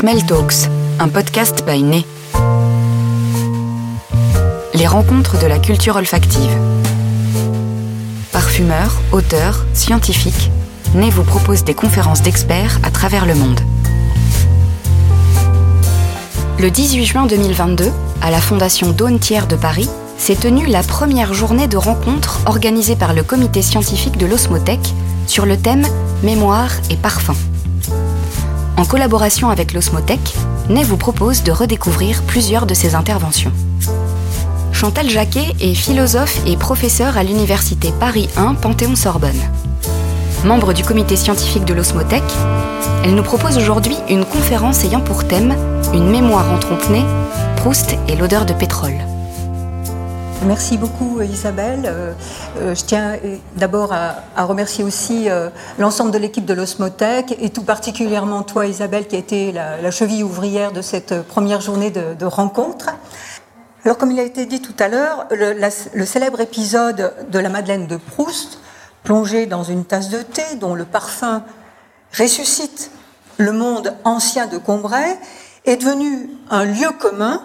Smell Talks, un podcast by Né. Les rencontres de la culture olfactive. Parfumeurs, auteurs, scientifiques, Né vous propose des conférences d'experts à travers le monde. Le 18 juin 2022, à la Fondation Daune Thiers de Paris, s'est tenue la première journée de rencontre organisée par le comité scientifique de l'Osmothèque sur le thème Mémoire et parfum. En collaboration avec l'Osmothèque, Ney vous propose de redécouvrir plusieurs de ses interventions. Chantal Jacquet est philosophe et professeure à l'université Paris 1 Panthéon-Sorbonne. Membre du comité scientifique de l'Osmothèque, elle nous propose aujourd'hui une conférence ayant pour thème Une mémoire en trompe-nez, Proust et l'odeur de pétrole. Merci beaucoup Isabelle. Euh, euh, je tiens d'abord à, remercier aussi euh, l'ensemble de l'équipe de l'Osmothèque et tout particulièrement toi Isabelle qui a été la, cheville ouvrière de cette première journée de, rencontre. Alors comme il a été dit tout à l'heure, le, célèbre épisode de la Madeleine de Proust, plongé dans une tasse de thé dont le parfum ressuscite le monde ancien de Combray, est devenu un lieu commun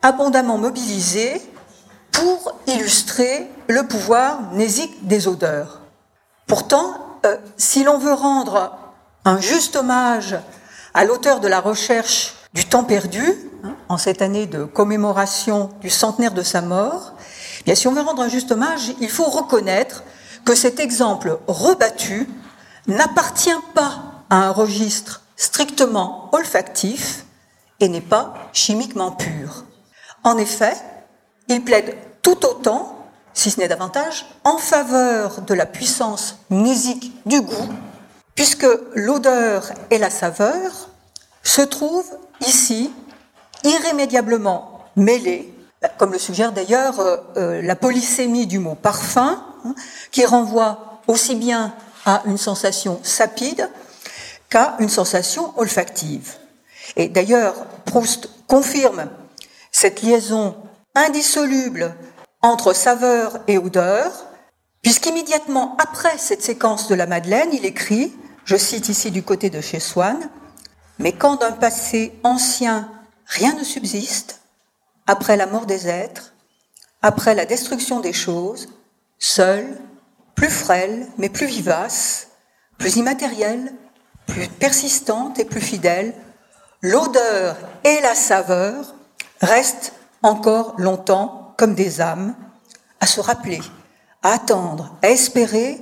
abondamment mobilisé pour illustrer le pouvoir nésique des odeurs. Pourtant, euh, si l'on veut rendre un juste hommage à l'auteur de la recherche du temps perdu, hein, en cette année de commémoration du centenaire de sa mort, eh bien, si on veut rendre un juste hommage, il faut reconnaître que cet exemple rebattu n'appartient pas à un registre strictement olfactif et n'est pas chimiquement pur. En effet, il plaide tout autant, si ce n'est davantage, en faveur de la puissance musique du goût, puisque l'odeur et la saveur se trouvent ici irrémédiablement mêlées, comme le suggère d'ailleurs euh, euh, la polysémie du mot parfum, hein, qui renvoie aussi bien à une sensation sapide qu'à une sensation olfactive. Et d'ailleurs, Proust confirme cette liaison indissoluble entre saveur et odeur, puisqu'immédiatement après cette séquence de la Madeleine, il écrit, je cite ici du côté de chez Swann, mais quand d'un passé ancien rien ne subsiste, après la mort des êtres, après la destruction des choses, seul, plus frêle, mais plus vivace, plus immatérielle, plus persistante et plus fidèle, l'odeur et la saveur restent encore longtemps comme des âmes, à se rappeler, à attendre, à espérer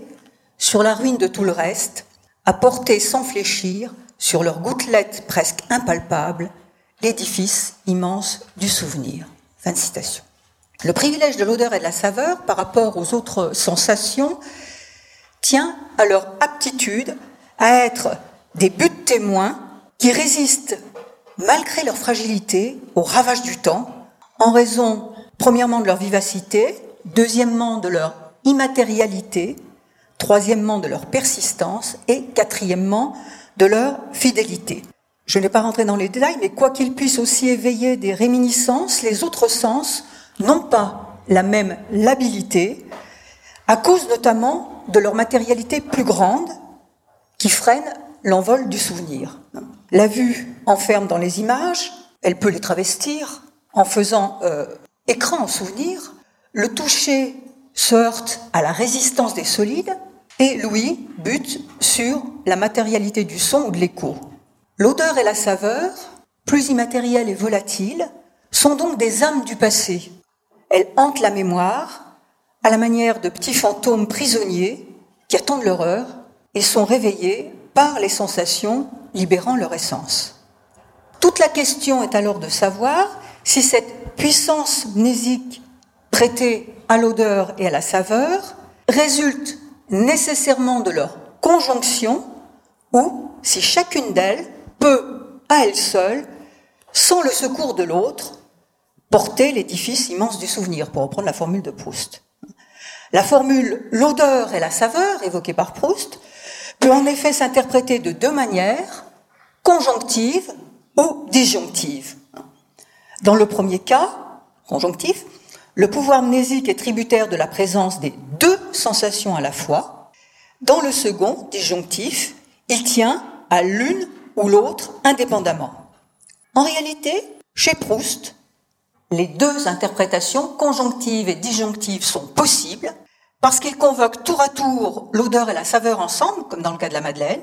sur la ruine de tout le reste, à porter sans fléchir sur leurs gouttelettes presque impalpables l'édifice immense du souvenir. Fin citation. Le privilège de l'odeur et de la saveur par rapport aux autres sensations tient à leur aptitude à être des buts témoins qui résistent, malgré leur fragilité, au ravage du temps, en raison Premièrement, de leur vivacité, deuxièmement, de leur immatérialité, troisièmement, de leur persistance et quatrièmement, de leur fidélité. Je n'ai pas rentré dans les détails, mais quoi qu'ils puissent aussi éveiller des réminiscences, les autres sens n'ont pas la même labilité, à cause notamment de leur matérialité plus grande qui freine l'envol du souvenir. La vue enferme dans les images, elle peut les travestir en faisant euh, écran en souvenir, le toucher se heurte à la résistance des solides et Louis bute sur la matérialité du son ou de l'écho. L'odeur et la saveur, plus immatérielles et volatiles, sont donc des âmes du passé. Elles hantent la mémoire à la manière de petits fantômes prisonniers qui attendent leur heure et sont réveillés par les sensations libérant leur essence. Toute la question est alors de savoir si cette puissance mnésique prêtée à l'odeur et à la saveur résulte nécessairement de leur conjonction ou si chacune d'elles peut, à elle seule, sans le secours de l'autre, porter l'édifice immense du souvenir, pour reprendre la formule de Proust. La formule l'odeur et la saveur, évoquée par Proust, peut en effet s'interpréter de deux manières, conjonctive ou disjonctive. Dans le premier cas, conjonctif, le pouvoir mnésique est tributaire de la présence des deux sensations à la fois. Dans le second, disjonctif, il tient à l'une ou l'autre indépendamment. En réalité, chez Proust, les deux interprétations, conjonctives et disjonctives, sont possibles parce qu'ils convoquent tour à tour l'odeur et la saveur ensemble, comme dans le cas de la Madeleine,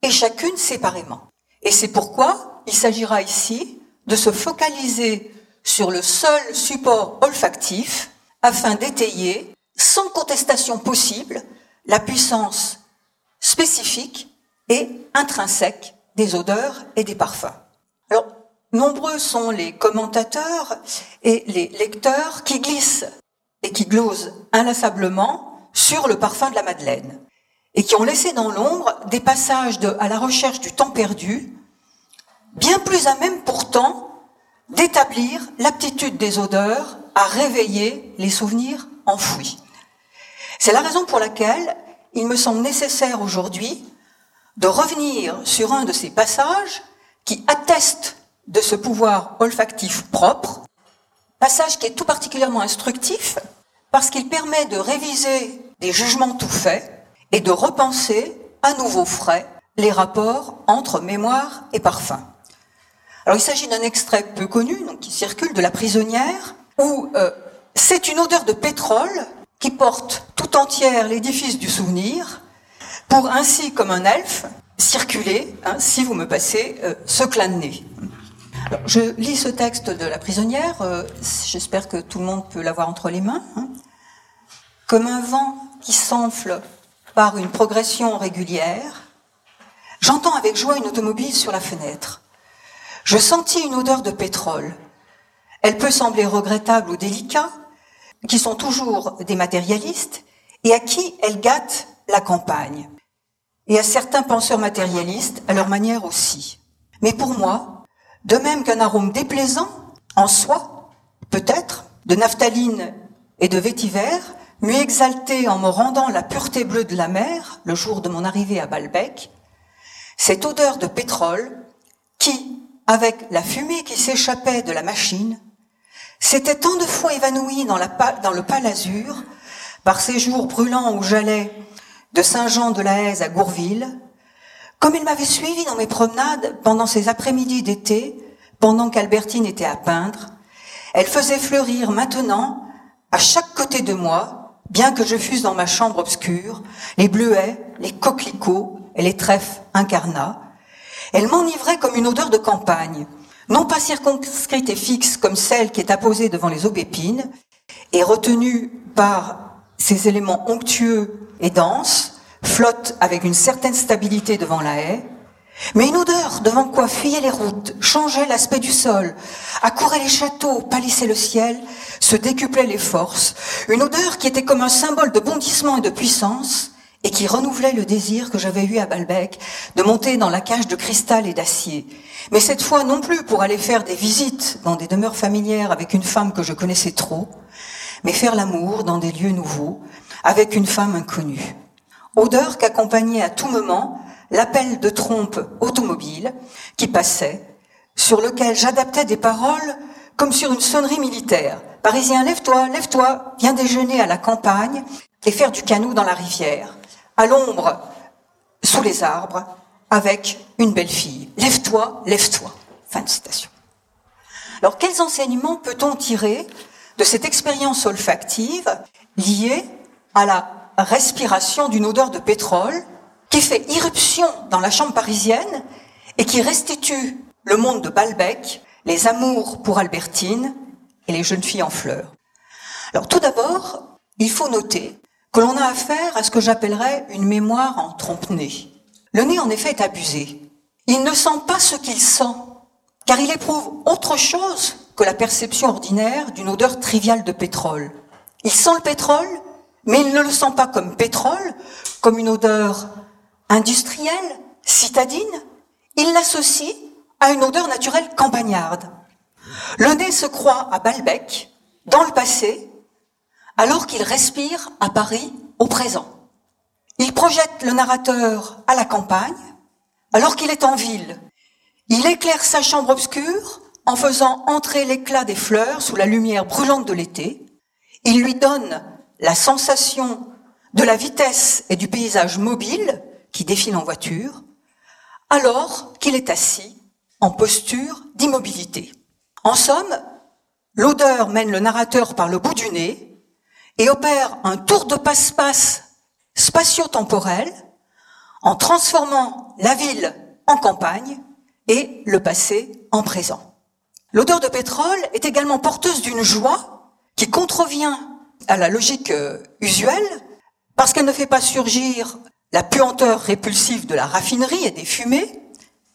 et chacune séparément. Et c'est pourquoi il s'agira ici de se focaliser sur le seul support olfactif afin d'étayer, sans contestation possible, la puissance spécifique et intrinsèque des odeurs et des parfums. Alors, nombreux sont les commentateurs et les lecteurs qui glissent et qui glosent inlassablement sur le parfum de la Madeleine et qui ont laissé dans l'ombre des passages à la recherche du temps perdu, bien plus à même pourtant d'établir l'aptitude des odeurs à réveiller les souvenirs enfouis. C'est la raison pour laquelle il me semble nécessaire aujourd'hui de revenir sur un de ces passages qui atteste de ce pouvoir olfactif propre, passage qui est tout particulièrement instructif parce qu'il permet de réviser des jugements tout faits et de repenser à nouveau frais les rapports entre mémoire et parfum. Alors il s'agit d'un extrait peu connu, donc qui circule de La prisonnière, où euh, c'est une odeur de pétrole qui porte tout entière l'édifice du souvenir, pour ainsi, comme un elfe, circuler, hein, si vous me passez euh, ce clin de nez. Je lis ce texte de La prisonnière, euh, j'espère que tout le monde peut l'avoir entre les mains. Hein. Comme un vent qui s'enfle par une progression régulière, j'entends avec joie une automobile sur la fenêtre. Je sentis une odeur de pétrole. Elle peut sembler regrettable ou délicat, qui sont toujours des matérialistes, et à qui elle gâte la campagne. Et à certains penseurs matérialistes, à leur manière aussi. Mais pour moi, de même qu'un arôme déplaisant, en soi, peut-être, de naphtaline et de vétiver, m'eût exalté en me rendant la pureté bleue de la mer, le jour de mon arrivée à Balbec, cette odeur de pétrole qui, avec la fumée qui s'échappait de la machine, s'était tant de fois évanoui dans, dans le pâle azur, par ces jours brûlants où j'allais de Saint-Jean-de-la-Haise à Gourville, comme il m'avait suivi dans mes promenades pendant ces après-midi d'été, pendant qu'Albertine était à peindre, elle faisait fleurir maintenant, à chaque côté de moi, bien que je fusse dans ma chambre obscure, les bleuets, les coquelicots et les trèfles incarnats, elle m'enivrait comme une odeur de campagne, non pas circonscrite et fixe comme celle qui est apposée devant les aubépines, et retenue par ces éléments onctueux et denses, flotte avec une certaine stabilité devant la haie, mais une odeur devant quoi fuyaient les routes, changeait l'aspect du sol, accourait les châteaux, pâlissait le ciel, se décuplait les forces, une odeur qui était comme un symbole de bondissement et de puissance, et qui renouvelait le désir que j'avais eu à Balbec de monter dans la cage de cristal et d'acier. Mais cette fois non plus pour aller faire des visites dans des demeures familières avec une femme que je connaissais trop, mais faire l'amour dans des lieux nouveaux avec une femme inconnue. Odeur qu'accompagnait à tout moment l'appel de trompe automobile qui passait, sur lequel j'adaptais des paroles comme sur une sonnerie militaire. Parisien, lève-toi, lève-toi, viens déjeuner à la campagne et faire du canot dans la rivière à l'ombre, sous les arbres, avec une belle fille. Lève-toi, lève-toi. Fin de citation. Alors, quels enseignements peut-on tirer de cette expérience olfactive liée à la respiration d'une odeur de pétrole qui fait irruption dans la chambre parisienne et qui restitue le monde de Balbec, les amours pour Albertine et les jeunes filles en fleurs? Alors tout d'abord, il faut noter que l'on a affaire à ce que j'appellerais une mémoire en trompe-nez. Le nez, en effet, est abusé. Il ne sent pas ce qu'il sent, car il éprouve autre chose que la perception ordinaire d'une odeur triviale de pétrole. Il sent le pétrole, mais il ne le sent pas comme pétrole, comme une odeur industrielle, citadine. Il l'associe à une odeur naturelle campagnarde. Le nez se croit à Balbec, dans le passé, alors qu'il respire à Paris au présent. Il projette le narrateur à la campagne, alors qu'il est en ville. Il éclaire sa chambre obscure en faisant entrer l'éclat des fleurs sous la lumière brûlante de l'été. Il lui donne la sensation de la vitesse et du paysage mobile qui défile en voiture, alors qu'il est assis en posture d'immobilité. En somme, l'odeur mène le narrateur par le bout du nez et opère un tour de passe-passe spatio-temporel en transformant la ville en campagne et le passé en présent. L'odeur de pétrole est également porteuse d'une joie qui contrevient à la logique euh, usuelle parce qu'elle ne fait pas surgir la puanteur répulsive de la raffinerie et des fumées,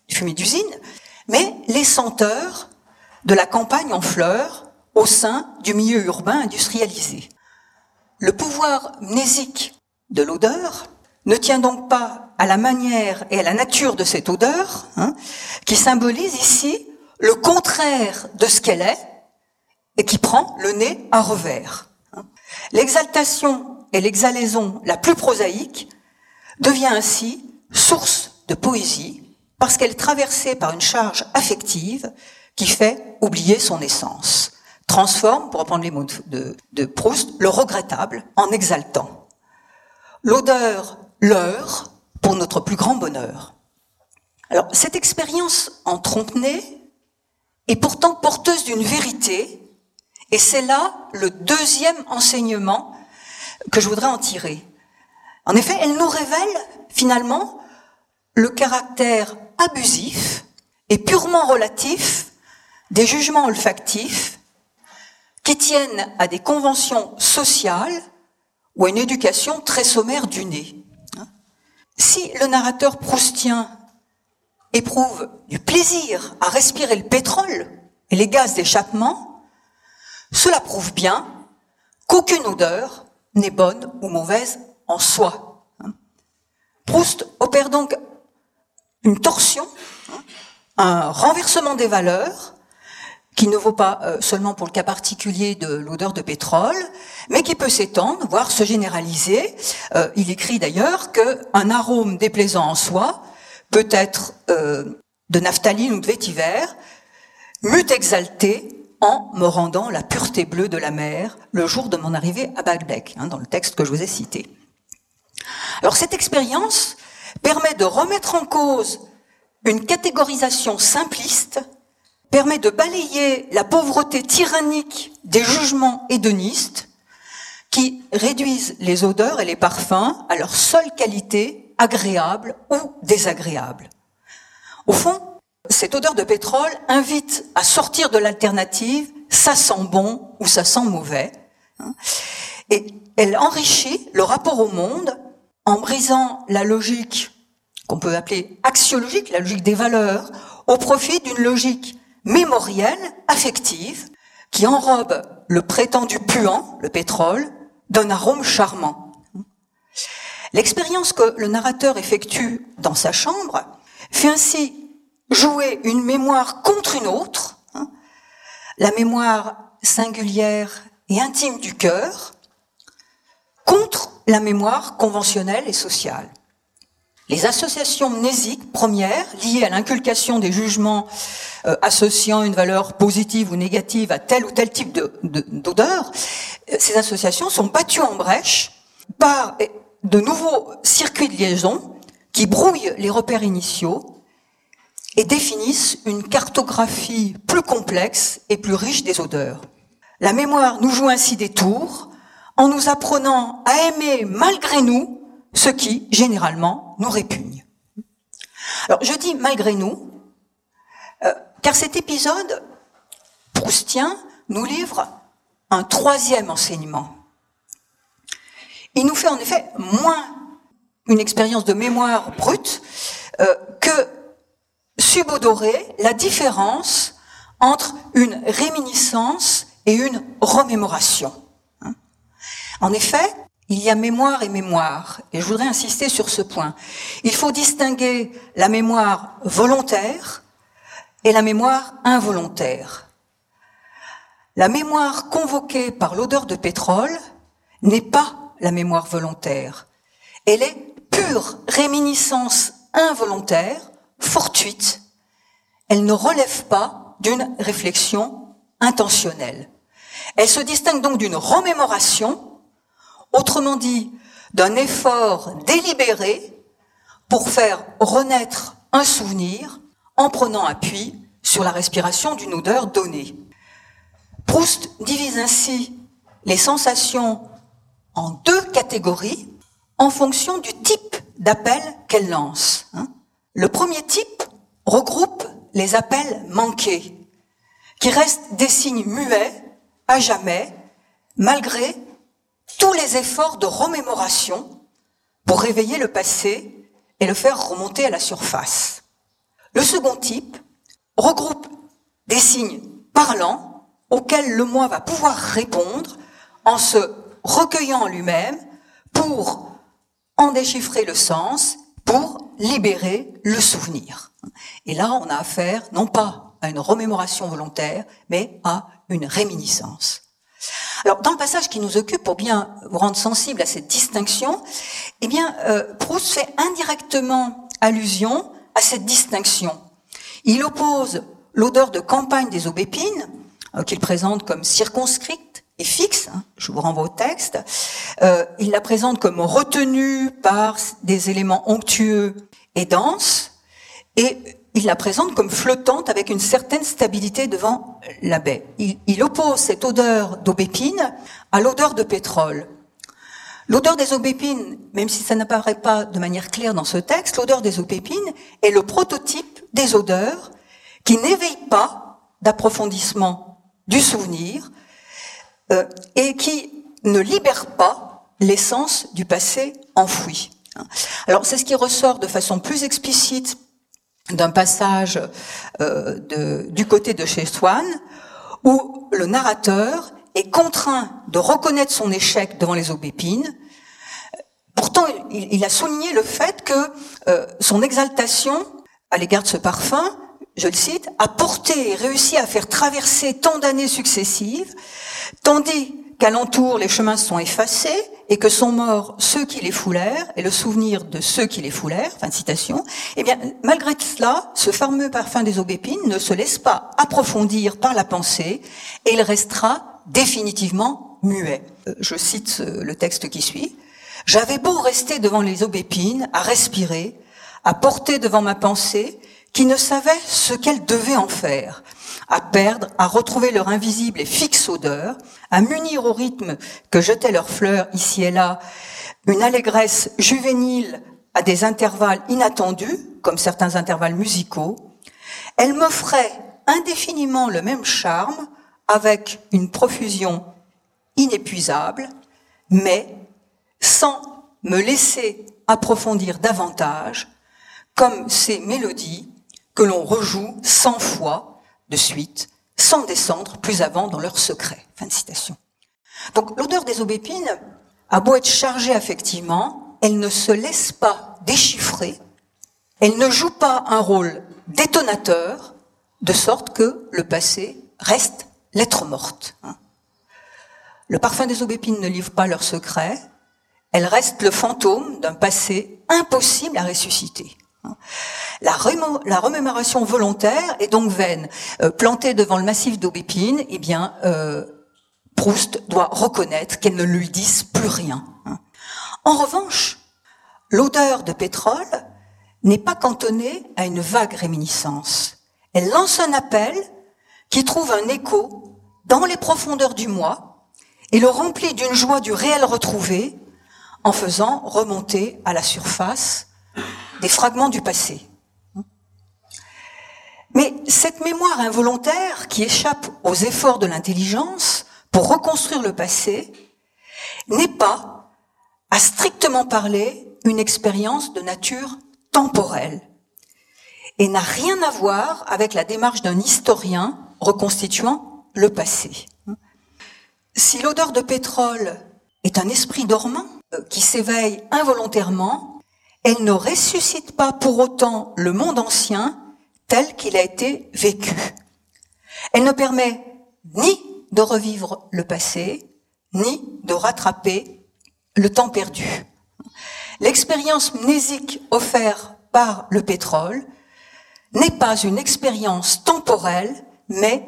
des fumées d'usine, mais les senteurs de la campagne en fleurs au sein du milieu urbain industrialisé. Le pouvoir mnésique de l'odeur ne tient donc pas à la manière et à la nature de cette odeur, hein, qui symbolise ici le contraire de ce qu'elle est et qui prend le nez à revers. Hein. L'exaltation et l'exhalaison la plus prosaïque devient ainsi source de poésie parce qu'elle est traversée par une charge affective qui fait oublier son essence, transforme, pour reprendre les mots de, Proust, le regrettable en exaltant. L'odeur l'heure pour notre plus grand bonheur. Alors, cette expérience en trompe-nez est pourtant porteuse d'une vérité, et c'est là le deuxième enseignement que je voudrais en tirer. En effet, elle nous révèle finalement le caractère abusif et purement relatif des jugements olfactifs qui tiennent à des conventions sociales ou à une éducation très sommaire du nez. Si le narrateur proustien éprouve du plaisir à respirer le pétrole et les gaz d'échappement, cela prouve bien qu'aucune odeur n'est bonne ou mauvaise en soi. Proust opère donc une torsion, un renversement des valeurs, qui ne vaut pas euh, seulement pour le cas particulier de l'odeur de pétrole, mais qui peut s'étendre, voire se généraliser. Euh, il écrit d'ailleurs qu'un arôme déplaisant en soi peut être euh, de naphtaline ou de vétiver, m'eût exalté en me rendant la pureté bleue de la mer le jour de mon arrivée à Baalbek, hein, dans le texte que je vous ai cité. Alors cette expérience permet de remettre en cause une catégorisation simpliste permet de balayer la pauvreté tyrannique des jugements hédonistes qui réduisent les odeurs et les parfums à leur seule qualité agréable ou désagréable. Au fond, cette odeur de pétrole invite à sortir de l'alternative ça sent bon ou ça sent mauvais. Et elle enrichit le rapport au monde en brisant la logique qu'on peut appeler axiologique, la logique des valeurs, au profit d'une logique mémorielle, affective, qui enrobe le prétendu puant, le pétrole, d'un arôme charmant. L'expérience que le narrateur effectue dans sa chambre fait ainsi jouer une mémoire contre une autre, hein, la mémoire singulière et intime du cœur, contre la mémoire conventionnelle et sociale. Les associations mnésiques premières, liées à l'inculcation des jugements euh, associant une valeur positive ou négative à tel ou tel type d'odeur, euh, ces associations sont battues en brèche par de nouveaux circuits de liaison qui brouillent les repères initiaux et définissent une cartographie plus complexe et plus riche des odeurs. La mémoire nous joue ainsi des tours en nous apprenant à aimer malgré nous ce qui, généralement, nous répugne. Alors, je dis malgré nous, euh, car cet épisode proustien nous livre un troisième enseignement. Il nous fait en effet moins une expérience de mémoire brute euh, que subodorer la différence entre une réminiscence et une remémoration. Hein. En effet, il y a mémoire et mémoire, et je voudrais insister sur ce point. Il faut distinguer la mémoire volontaire et la mémoire involontaire. La mémoire convoquée par l'odeur de pétrole n'est pas la mémoire volontaire. Elle est pure réminiscence involontaire, fortuite. Elle ne relève pas d'une réflexion intentionnelle. Elle se distingue donc d'une remémoration Autrement dit, d'un effort délibéré pour faire renaître un souvenir en prenant appui sur la respiration d'une odeur donnée. Proust divise ainsi les sensations en deux catégories en fonction du type d'appel qu'elle lance. Hein. Le premier type regroupe les appels manqués, qui restent des signes muets à jamais, malgré tous les efforts de remémoration pour réveiller le passé et le faire remonter à la surface. Le second type regroupe des signes parlants auxquels le moi va pouvoir répondre en se recueillant en lui-même pour en déchiffrer le sens, pour libérer le souvenir. Et là, on a affaire non pas à une remémoration volontaire, mais à une réminiscence. Alors, dans le passage qui nous occupe, pour bien vous rendre sensible à cette distinction, eh bien, euh, Proust fait indirectement allusion à cette distinction. Il oppose l'odeur de campagne des aubépines, euh, qu'il présente comme circonscrite et fixe, hein, je vous renvoie au texte, euh, il la présente comme retenue par des éléments onctueux et denses, et il la présente comme flottante avec une certaine stabilité devant la baie. Il, oppose cette odeur d'aubépine à l'odeur de pétrole. L'odeur des aubépines, même si ça n'apparaît pas de manière claire dans ce texte, l'odeur des aubépines est le prototype des odeurs qui n'éveillent pas d'approfondissement du souvenir euh, et qui ne libèrent pas l'essence du passé enfoui. Alors c'est ce qui ressort de façon plus explicite d'un passage euh, du côté de chez Swann, où le narrateur est contraint de reconnaître son échec devant les aubépines. Pourtant, il, il a souligné le fait que euh, son exaltation à l'égard de ce parfum, je le cite, a porté et réussi à faire traverser tant d'années successives, tandis qu'alentour les chemins sont effacés et que sont morts ceux qui les foulèrent et le souvenir de ceux qui les foulèrent, fin de citation, eh bien, malgré cela, ce fameux parfum des aubépines ne se laisse pas approfondir par la pensée et il restera définitivement muet. Euh, je cite le texte qui suit. J'avais beau rester devant les aubépines, à respirer, à porter devant ma pensée, qui ne savait ce qu'elle devait en faire à perdre, à retrouver leur invisible et fixe odeur, à munir au rythme que jetaient leurs fleurs ici et là une allégresse juvénile à des intervalles inattendus, comme certains intervalles musicaux, elle m'offrait indéfiniment le même charme avec une profusion inépuisable, mais sans me laisser approfondir davantage, comme ces mélodies que l'on rejoue cent fois de suite, sans descendre plus avant dans leur secret. Fin de citation. Donc l'odeur des aubépines a beau être chargée affectivement, elle ne se laisse pas déchiffrer, elle ne joue pas un rôle détonateur, de sorte que le passé reste lettre morte. Hein. Le parfum des aubépines ne livre pas leur secret, elle reste le fantôme d'un passé impossible à ressusciter. Hein. La, remémoration volontaire est donc vaine. Euh, plantée devant le massif d'aubépine, eh bien, euh, Proust doit reconnaître qu'elle ne lui dise plus rien. Hein. En revanche, l'odeur de pétrole n'est pas cantonnée à une vague réminiscence. Elle lance un appel qui trouve un écho dans les profondeurs du moi et le remplit d'une joie du réel retrouvé en faisant remonter à la surface des fragments du passé. Mais cette mémoire involontaire qui échappe aux efforts de l'intelligence pour reconstruire le passé n'est pas, à strictement parler, une expérience de nature temporelle et n'a rien à voir avec la démarche d'un historien reconstituant le passé. Si l'odeur de pétrole est un esprit dormant euh, qui s'éveille involontairement, elle ne ressuscite pas pour autant le monde ancien tel qu'il a été vécu. Elle ne permet ni de revivre le passé, ni de rattraper le temps perdu. L'expérience mnésique offerte par le pétrole n'est pas une expérience temporelle, mais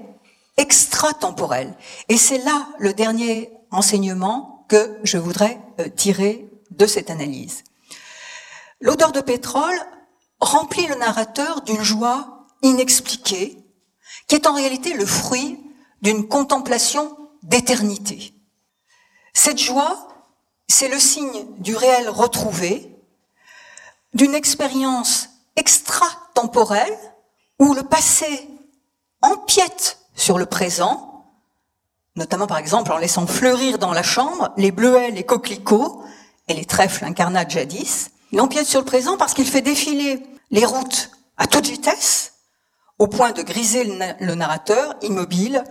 extratemporelle. Et c'est là le dernier enseignement que je voudrais euh, tirer de cette analyse. L'odeur de pétrole remplit le narrateur d'une joie inexpliquée, qui est en réalité le fruit d'une contemplation d'éternité. Cette joie, c'est le signe du réel retrouvé, d'une expérience extra-temporelle où le passé empiète sur le présent, notamment par exemple en laissant fleurir dans la chambre les bleuets, les coquelicots et les trèfles incarnats jadis. Il empiète sur le présent parce qu'il fait défiler les routes à toute vitesse, au point de griser le narrateur immobile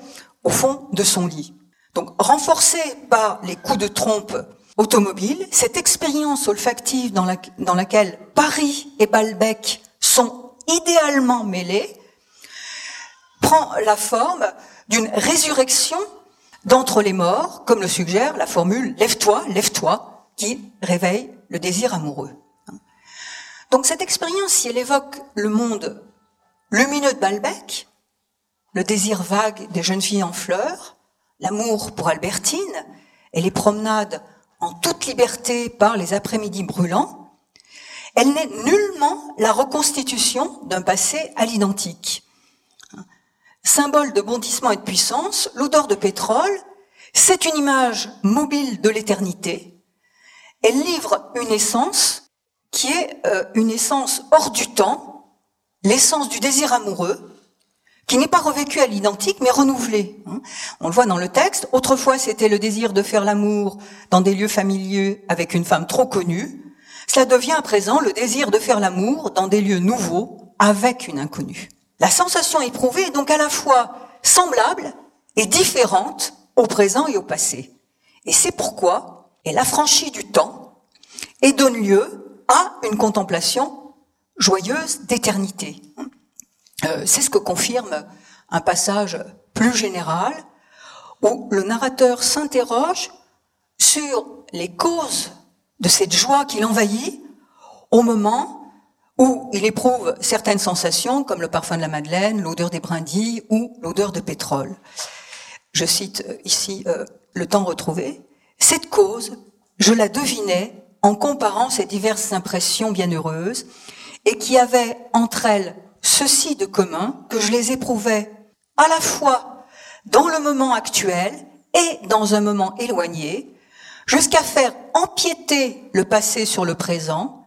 au fond de son lit. Donc, renforcé par les coups de trompe automobiles, cette expérience olfactive dans laquelle Paris et Balbec sont idéalement mêlés prend la forme d'une résurrection d'entre les morts, comme le suggère la formule Lève-toi, lève-toi, qui réveille le désir amoureux. Donc cette expérience, si elle évoque le monde lumineux de Balbec, le désir vague des jeunes filles en fleurs, l'amour pour Albertine et les promenades en toute liberté par les après-midi brûlants, elle n'est nullement la reconstitution d'un passé à l'identique. Symbole de bondissement et de puissance, l'odeur de pétrole, c'est une image mobile de l'éternité. Elle livre une essence qui est euh, une essence hors du temps, l'essence du désir amoureux, qui n'est pas revécu à l'identique, mais renouvelé. Hein. On le voit dans le texte. Autrefois, c'était le désir de faire l'amour dans des lieux familiers avec une femme trop connue. Cela devient à présent le désir de faire l'amour dans des lieux nouveaux avec une inconnue. La sensation éprouvée est donc à la fois semblable et différente au présent et au passé. Et c'est pourquoi elle affranchit du temps et donne lieu à une contemplation joyeuse d'éternité. Euh, c'est ce que confirme un passage plus général où le narrateur s'interroge sur les causes de cette joie qui l'envahit au moment où il éprouve certaines sensations comme le parfum de la madeleine, l'odeur des brindilles ou l'odeur de pétrole. Je cite ici euh, le temps retrouvé. Cette cause, je la devinais en comparant ces diverses impressions bienheureuses et qui avaient entre elles ceci de commun que je les éprouvais à la fois dans le moment actuel et dans un moment éloigné, jusqu'à faire empiéter le passé sur le présent,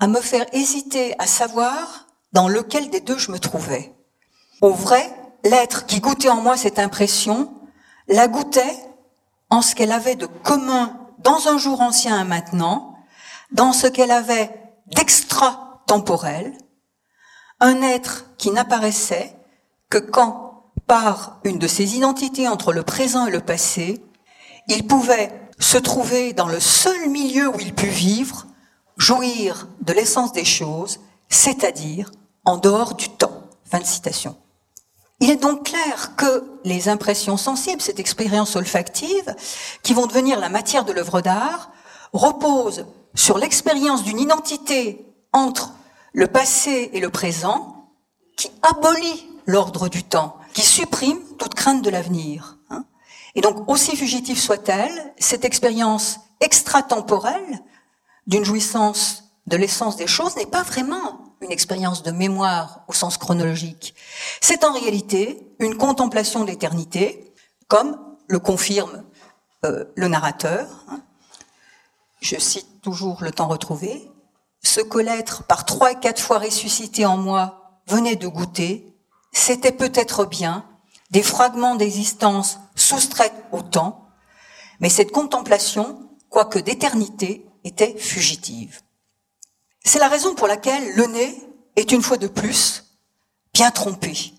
à me faire hésiter à savoir dans lequel des deux je me trouvais. Au vrai, l'être qui goûtait en moi cette impression la goûtait en ce qu'elle avait de commun dans un jour ancien à maintenant, dans ce qu'elle avait d'extra-temporel, un être qui n'apparaissait que quand, par une de ses identités entre le présent et le passé, il pouvait se trouver dans le seul milieu où il put vivre, jouir de l'essence des choses, c'est-à-dire en dehors du temps. Fin de citation. Il est donc clair que les impressions sensibles, cette expérience olfactive, qui vont devenir la matière de l'œuvre d'art, reposent sur l'expérience d'une identité entre le passé et le présent, qui abolit l'ordre du temps, qui supprime toute crainte de l'avenir. Hein. Et donc, aussi fugitive soit-elle, cette expérience extratemporelle d'une jouissance de l'essence des choses n'est pas vraiment une expérience de mémoire au sens chronologique. C'est en réalité une contemplation de l'éternité, comme le confirme euh, le narrateur. Hein. Je cite toujours le temps retrouvé ce que l'être, par trois et quatre fois ressuscité en moi, venait de goûter, c'était peut-être bien des fragments d'existence soustraits au temps, mais cette contemplation, quoique d'éternité, était fugitive. C'est la raison pour laquelle le nez est une fois de plus bien trompé.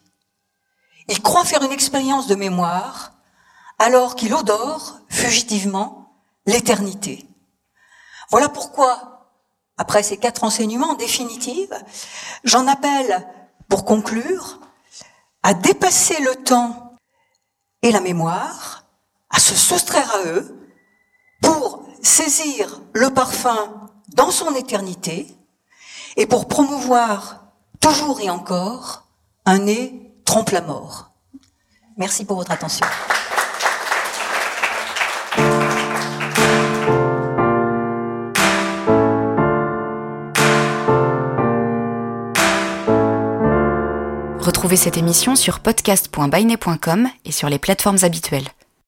Il croit faire une expérience de mémoire alors qu'il odore fugitivement l'éternité. Voilà pourquoi après ces quatre enseignements définitifs, j'en appelle, pour conclure, à dépasser le temps et la mémoire, à se soustraire à eux, pour saisir le parfum dans son éternité et pour promouvoir toujours et encore un nez trompe la mort. Merci pour votre attention. Retrouvez cette émission sur podcast.bainet.com et sur les plateformes habituelles.